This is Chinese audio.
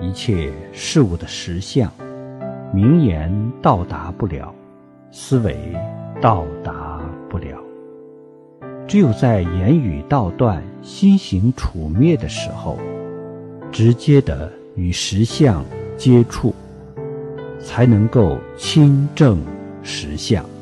一切事物的实相名言到达不了思维到达不了。只有在言语道断心行处灭的时候直接的与实相接触才能够亲证实相。